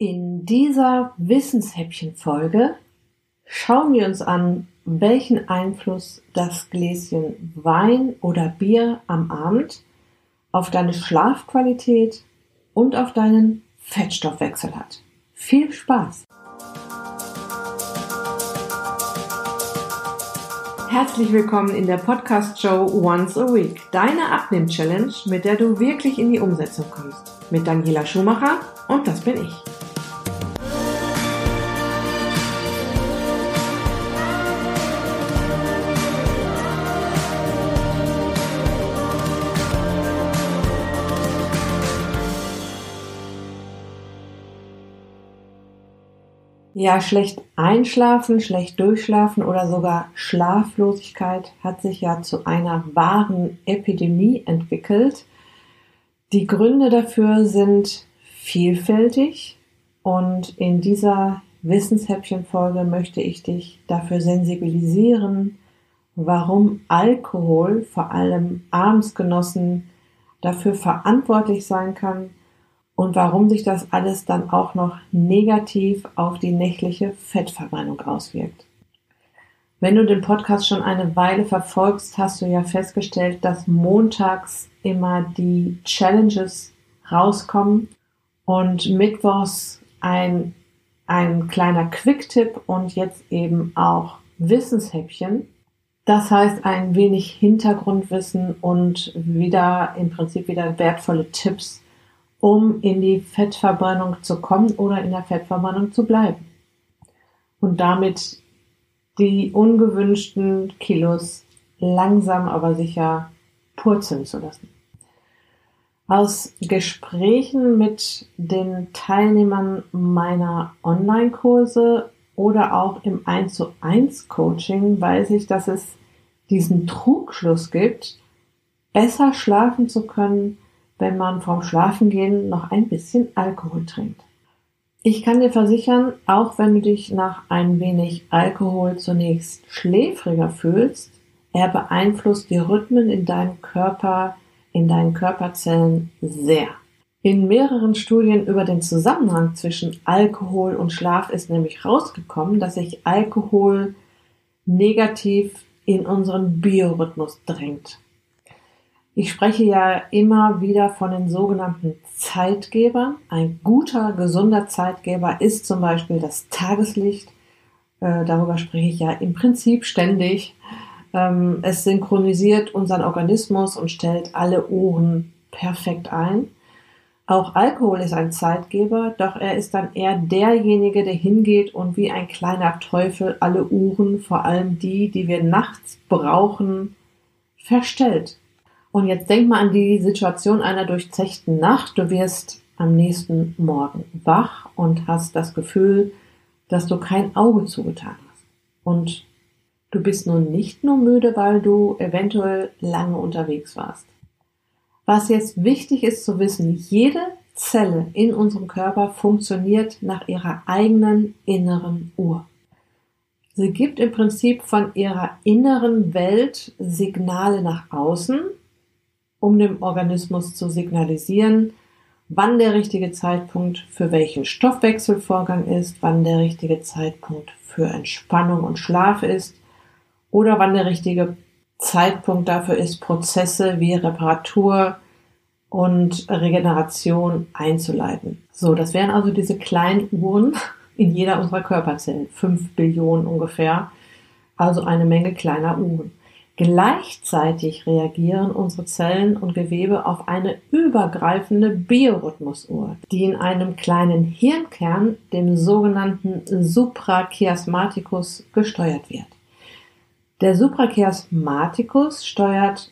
In dieser Wissenshäppchen-Folge schauen wir uns an, welchen Einfluss das Gläschen Wein oder Bier am Abend auf deine Schlafqualität und auf deinen Fettstoffwechsel hat. Viel Spaß! Herzlich willkommen in der Podcast-Show Once a Week, deine Abnehm-Challenge, mit der du wirklich in die Umsetzung kommst. Mit Daniela Schumacher und das bin ich. Ja, schlecht einschlafen, schlecht durchschlafen oder sogar Schlaflosigkeit hat sich ja zu einer wahren Epidemie entwickelt. Die Gründe dafür sind vielfältig und in dieser Wissenshäppchen-Folge möchte ich dich dafür sensibilisieren, warum Alkohol, vor allem abends genossen, dafür verantwortlich sein kann, und warum sich das alles dann auch noch negativ auf die nächtliche Fettverbrennung auswirkt. Wenn du den Podcast schon eine Weile verfolgst, hast du ja festgestellt, dass montags immer die Challenges rauskommen und mittwochs ein, ein kleiner Quick-Tipp und jetzt eben auch Wissenshäppchen. Das heißt ein wenig Hintergrundwissen und wieder im Prinzip wieder wertvolle Tipps um in die Fettverbrennung zu kommen oder in der Fettverbrennung zu bleiben. Und damit die ungewünschten Kilos langsam aber sicher purzeln zu lassen. Aus Gesprächen mit den Teilnehmern meiner Online-Kurse oder auch im 1 zu 1 Coaching weiß ich, dass es diesen Trugschluss gibt, besser schlafen zu können, wenn man vorm Schlafengehen noch ein bisschen Alkohol trinkt. Ich kann dir versichern, auch wenn du dich nach ein wenig Alkohol zunächst schläfriger fühlst, er beeinflusst die Rhythmen in deinem Körper, in deinen Körperzellen sehr. In mehreren Studien über den Zusammenhang zwischen Alkohol und Schlaf ist nämlich rausgekommen, dass sich Alkohol negativ in unseren Biorhythmus drängt. Ich spreche ja immer wieder von den sogenannten Zeitgebern. Ein guter, gesunder Zeitgeber ist zum Beispiel das Tageslicht. Äh, darüber spreche ich ja im Prinzip ständig. Ähm, es synchronisiert unseren Organismus und stellt alle Uhren perfekt ein. Auch Alkohol ist ein Zeitgeber, doch er ist dann eher derjenige, der hingeht und wie ein kleiner Teufel alle Uhren, vor allem die, die wir nachts brauchen, verstellt. Und jetzt denk mal an die Situation einer durchzechten Nacht. Du wirst am nächsten Morgen wach und hast das Gefühl, dass du kein Auge zugetan hast. Und du bist nun nicht nur müde, weil du eventuell lange unterwegs warst. Was jetzt wichtig ist zu wissen, jede Zelle in unserem Körper funktioniert nach ihrer eigenen inneren Uhr. Sie gibt im Prinzip von ihrer inneren Welt Signale nach außen um dem Organismus zu signalisieren, wann der richtige Zeitpunkt für welchen Stoffwechselvorgang ist, wann der richtige Zeitpunkt für Entspannung und Schlaf ist oder wann der richtige Zeitpunkt dafür ist, Prozesse wie Reparatur und Regeneration einzuleiten. So, das wären also diese kleinen Uhren in jeder unserer Körperzellen, fünf Billionen ungefähr, also eine Menge kleiner Uhren. Gleichzeitig reagieren unsere Zellen und Gewebe auf eine übergreifende Biorhythmusuhr, die in einem kleinen Hirnkern, dem sogenannten Suprachiasmaticus, gesteuert wird. Der Suprachiasmaticus steuert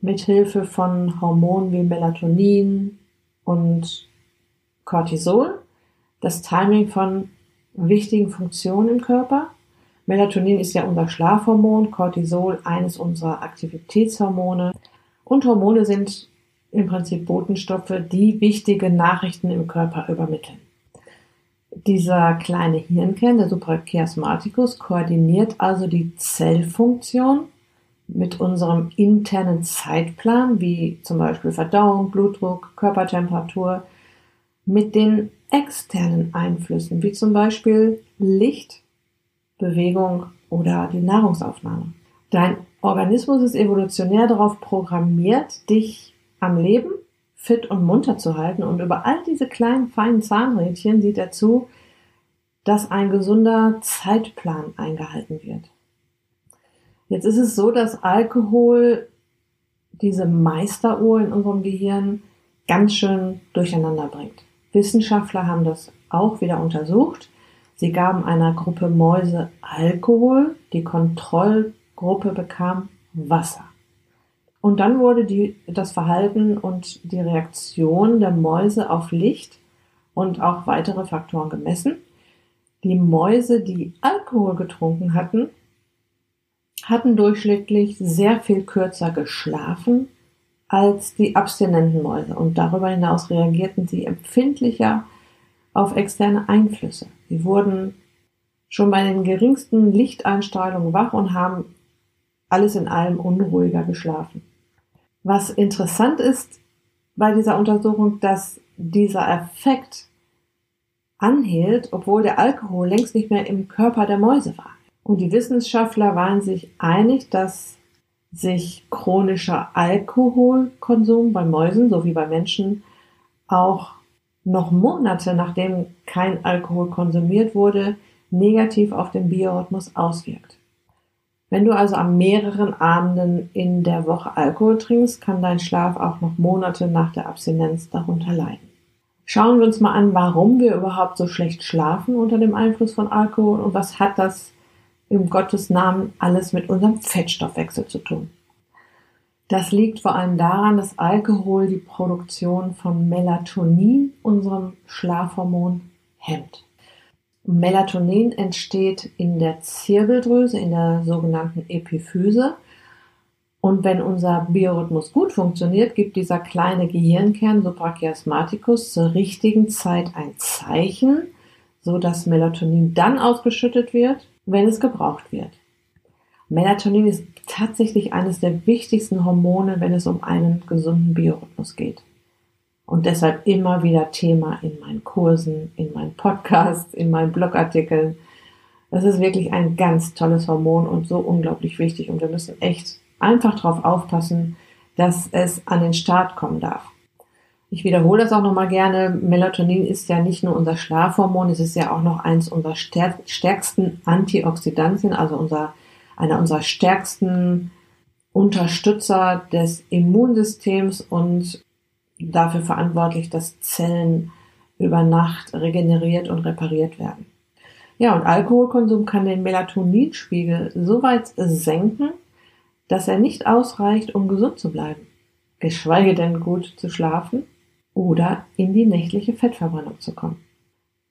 mit Hilfe von Hormonen wie Melatonin und Cortisol das Timing von wichtigen Funktionen im Körper Melatonin ist ja unser Schlafhormon, Cortisol eines unserer Aktivitätshormone und Hormone sind im Prinzip Botenstoffe, die wichtige Nachrichten im Körper übermitteln. Dieser kleine Hirnkern, der Suprachiasmaticus, koordiniert also die Zellfunktion mit unserem internen Zeitplan, wie zum Beispiel Verdauung, Blutdruck, Körpertemperatur, mit den externen Einflüssen, wie zum Beispiel Licht, Bewegung oder die Nahrungsaufnahme. Dein Organismus ist evolutionär darauf programmiert, dich am Leben fit und munter zu halten und über all diese kleinen feinen Zahnrädchen sieht er zu, dass ein gesunder Zeitplan eingehalten wird. Jetzt ist es so, dass Alkohol diese Meisteruhr in unserem Gehirn ganz schön durcheinander bringt. Wissenschaftler haben das auch wieder untersucht. Sie gaben einer Gruppe Mäuse Alkohol, die Kontrollgruppe bekam Wasser. Und dann wurde die, das Verhalten und die Reaktion der Mäuse auf Licht und auch weitere Faktoren gemessen. Die Mäuse, die Alkohol getrunken hatten, hatten durchschnittlich sehr viel kürzer geschlafen als die abstinenten Mäuse und darüber hinaus reagierten sie empfindlicher auf externe Einflüsse. Sie wurden schon bei den geringsten Lichteinstrahlungen wach und haben alles in allem unruhiger geschlafen. Was interessant ist bei dieser Untersuchung, dass dieser Effekt anhielt, obwohl der Alkohol längst nicht mehr im Körper der Mäuse war. Und die Wissenschaftler waren sich einig, dass sich chronischer Alkoholkonsum bei Mäusen sowie bei Menschen auch noch Monate nachdem kein Alkohol konsumiert wurde, negativ auf den Biorhythmus auswirkt. Wenn du also an mehreren Abenden in der Woche Alkohol trinkst, kann dein Schlaf auch noch Monate nach der Abstinenz darunter leiden. Schauen wir uns mal an, warum wir überhaupt so schlecht schlafen unter dem Einfluss von Alkohol und was hat das im Gottes Namen alles mit unserem Fettstoffwechsel zu tun. Das liegt vor allem daran, dass Alkohol die Produktion von Melatonin, unserem Schlafhormon, hemmt. Melatonin entsteht in der Zirbeldrüse, in der sogenannten Epiphyse. Und wenn unser Biorhythmus gut funktioniert, gibt dieser kleine Gehirnkern Suprachiasmaticus zur richtigen Zeit ein Zeichen, so dass Melatonin dann ausgeschüttet wird wenn es gebraucht wird. Melatonin ist tatsächlich eines der wichtigsten Hormone, wenn es um einen gesunden Biorhythmus geht. Und deshalb immer wieder Thema in meinen Kursen, in meinen Podcasts, in meinen Blogartikeln. Das ist wirklich ein ganz tolles Hormon und so unglaublich wichtig. Und wir müssen echt einfach darauf aufpassen, dass es an den Start kommen darf. Ich wiederhole das auch nochmal gerne. Melatonin ist ja nicht nur unser Schlafhormon, es ist ja auch noch eins unserer stärksten Antioxidantien, also unser, einer unserer stärksten Unterstützer des Immunsystems und dafür verantwortlich, dass Zellen über Nacht regeneriert und repariert werden. Ja, und Alkoholkonsum kann den Melatoninspiegel so weit senken, dass er nicht ausreicht, um gesund zu bleiben, geschweige denn gut zu schlafen oder in die nächtliche Fettverbrennung zu kommen.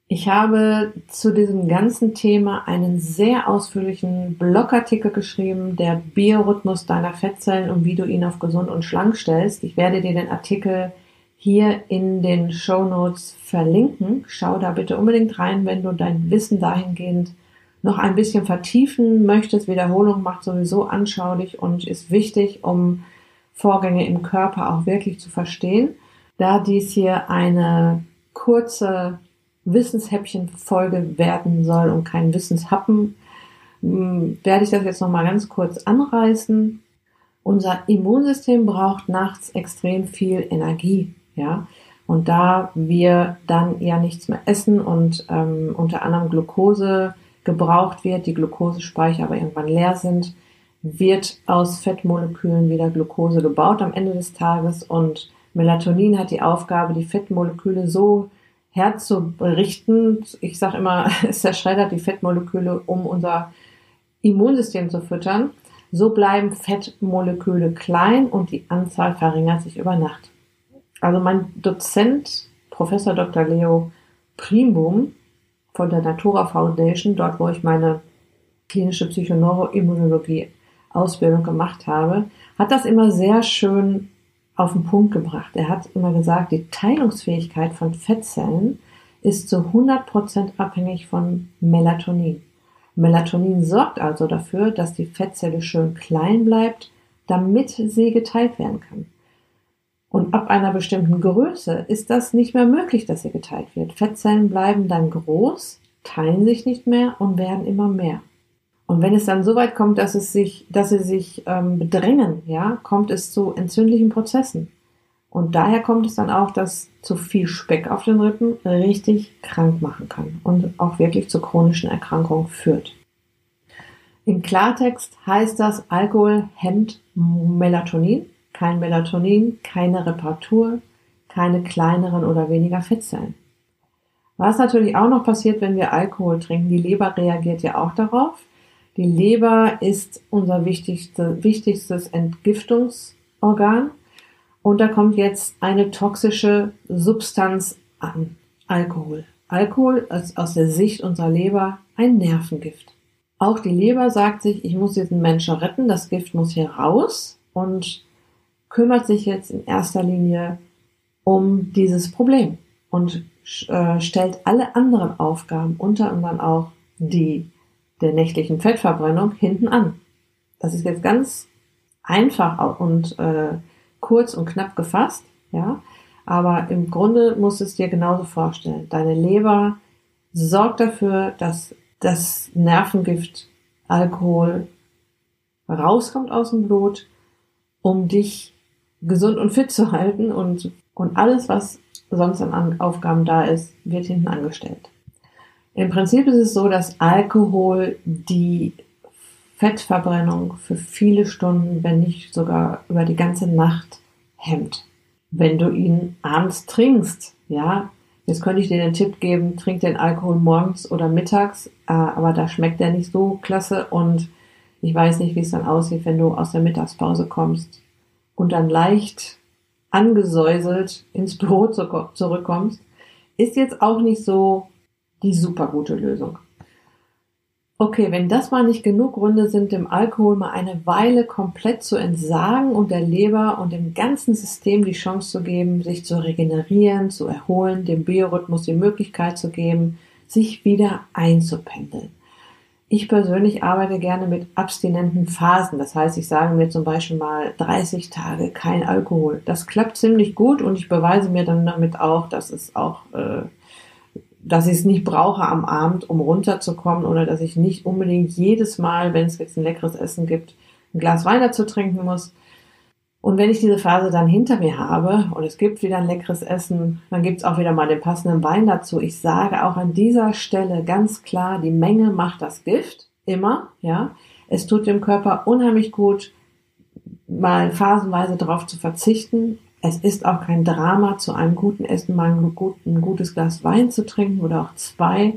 Ich habe zu diesem ganzen Thema einen sehr ausführlichen Blogartikel geschrieben, der Biorhythmus deiner Fettzellen und wie du ihn auf gesund und schlank stellst. Ich werde dir den Artikel hier in den Show Notes verlinken. Schau da bitte unbedingt rein, wenn du dein Wissen dahingehend noch ein bisschen vertiefen möchtest. Wiederholung macht sowieso anschaulich und ist wichtig, um Vorgänge im Körper auch wirklich zu verstehen. Da dies hier eine kurze Wissenshäppchen-Folge werden soll und kein Wissenshappen, hm, werde ich das jetzt nochmal ganz kurz anreißen. Unser Immunsystem braucht nachts extrem viel Energie, ja. Und da wir dann ja nichts mehr essen und ähm, unter anderem Glucose gebraucht wird, die Glukosespeicher aber irgendwann leer sind, wird aus Fettmolekülen wieder Glucose gebaut am Ende des Tages und Melatonin hat die Aufgabe, die Fettmoleküle so herzurichten. Ich sage immer, es zerschreddert die Fettmoleküle, um unser Immunsystem zu füttern. So bleiben Fettmoleküle klein und die Anzahl verringert sich über Nacht. Also mein Dozent, Professor Dr. Leo Primbum von der Natura Foundation, dort wo ich meine klinische Psychoneuroimmunologie Ausbildung gemacht habe, hat das immer sehr schön auf den Punkt gebracht. Er hat immer gesagt, die Teilungsfähigkeit von Fettzellen ist zu 100% abhängig von Melatonin. Melatonin sorgt also dafür, dass die Fettzelle schön klein bleibt, damit sie geteilt werden kann. Und ab einer bestimmten Größe ist das nicht mehr möglich, dass sie geteilt wird. Fettzellen bleiben dann groß, teilen sich nicht mehr und werden immer mehr. Und wenn es dann so weit kommt, dass es sich, dass sie sich ähm, bedrängen, ja, kommt es zu entzündlichen Prozessen. Und daher kommt es dann auch, dass zu viel Speck auf den Rippen richtig krank machen kann und auch wirklich zu chronischen Erkrankungen führt. Im Klartext heißt das, Alkohol hemmt Melatonin, kein Melatonin, keine Reparatur, keine kleineren oder weniger Fettzellen. Was natürlich auch noch passiert, wenn wir Alkohol trinken, die Leber reagiert ja auch darauf. Die Leber ist unser wichtigste, wichtigstes Entgiftungsorgan. Und da kommt jetzt eine toxische Substanz an. Alkohol. Alkohol ist aus der Sicht unserer Leber ein Nervengift. Auch die Leber sagt sich, ich muss diesen Menschen retten, das Gift muss hier raus und kümmert sich jetzt in erster Linie um dieses Problem und äh, stellt alle anderen Aufgaben, unter anderem auch die der nächtlichen Fettverbrennung hinten an. Das ist jetzt ganz einfach und äh, kurz und knapp gefasst, ja. Aber im Grunde musst du es dir genauso vorstellen. Deine Leber sorgt dafür, dass das Nervengift Alkohol rauskommt aus dem Blut, um dich gesund und fit zu halten und, und alles, was sonst an Aufgaben da ist, wird hinten angestellt. Im Prinzip ist es so, dass Alkohol die Fettverbrennung für viele Stunden, wenn nicht sogar über die ganze Nacht hemmt. Wenn du ihn abends trinkst, ja, jetzt könnte ich dir den Tipp geben, trink den Alkohol morgens oder mittags, äh, aber da schmeckt der nicht so klasse und ich weiß nicht, wie es dann aussieht, wenn du aus der Mittagspause kommst und dann leicht angesäuselt ins Büro zurückkommst. Ist jetzt auch nicht so die super gute Lösung. Okay, wenn das mal nicht genug Gründe sind, dem Alkohol mal eine Weile komplett zu entsagen und der Leber und dem ganzen System die Chance zu geben, sich zu regenerieren, zu erholen, dem Biorhythmus die Möglichkeit zu geben, sich wieder einzupendeln. Ich persönlich arbeite gerne mit abstinenten Phasen. Das heißt, ich sage mir zum Beispiel mal 30 Tage kein Alkohol. Das klappt ziemlich gut und ich beweise mir dann damit auch, dass es auch äh, dass ich es nicht brauche am Abend, um runterzukommen oder dass ich nicht unbedingt jedes Mal, wenn es jetzt ein leckeres Essen gibt, ein Glas Wein dazu trinken muss. Und wenn ich diese Phase dann hinter mir habe und es gibt wieder ein leckeres Essen, dann gibt es auch wieder mal den passenden Wein dazu. Ich sage auch an dieser Stelle ganz klar, die Menge macht das Gift. Immer, ja. Es tut dem Körper unheimlich gut, mal phasenweise darauf zu verzichten, es ist auch kein Drama, zu einem guten Essen mal ein, gutes Glas Wein zu trinken oder auch zwei.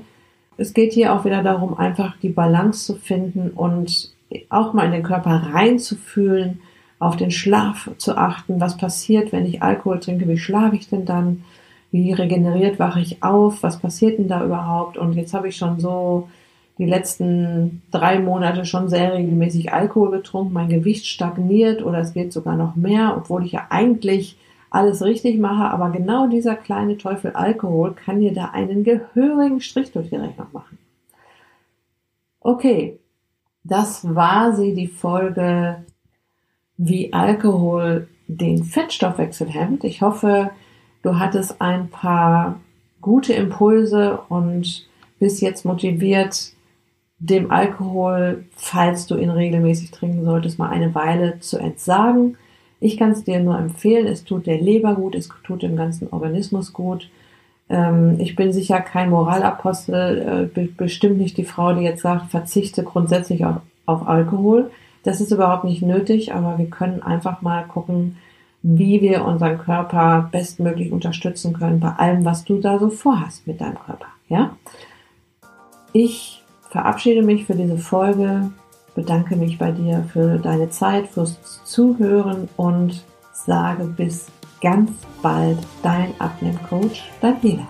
Es geht hier auch wieder darum, einfach die Balance zu finden und auch mal in den Körper reinzufühlen, auf den Schlaf zu achten. Was passiert, wenn ich Alkohol trinke? Wie schlafe ich denn dann? Wie regeneriert wache ich auf? Was passiert denn da überhaupt? Und jetzt habe ich schon so die letzten drei Monate schon sehr regelmäßig Alkohol getrunken, mein Gewicht stagniert oder es wird sogar noch mehr, obwohl ich ja eigentlich alles richtig mache, aber genau dieser kleine Teufel Alkohol kann dir da einen gehörigen Strich durch die Rechnung machen. Okay, das war sie, die Folge, wie Alkohol den Fettstoffwechsel hemmt. Ich hoffe, du hattest ein paar gute Impulse und bist jetzt motiviert, dem Alkohol, falls du ihn regelmäßig trinken solltest, mal eine Weile zu entsagen. Ich kann es dir nur empfehlen, es tut der Leber gut, es tut dem ganzen Organismus gut. Ähm, ich bin sicher kein Moralapostel, äh, bestimmt nicht die Frau, die jetzt sagt, verzichte grundsätzlich auf, auf Alkohol. Das ist überhaupt nicht nötig, aber wir können einfach mal gucken, wie wir unseren Körper bestmöglich unterstützen können bei allem, was du da so vorhast mit deinem Körper. Ja? Ich verabschiede mich für diese Folge, bedanke mich bei dir für deine Zeit, fürs Zuhören und sage bis ganz bald dein Abnehmcoach, dein Lila.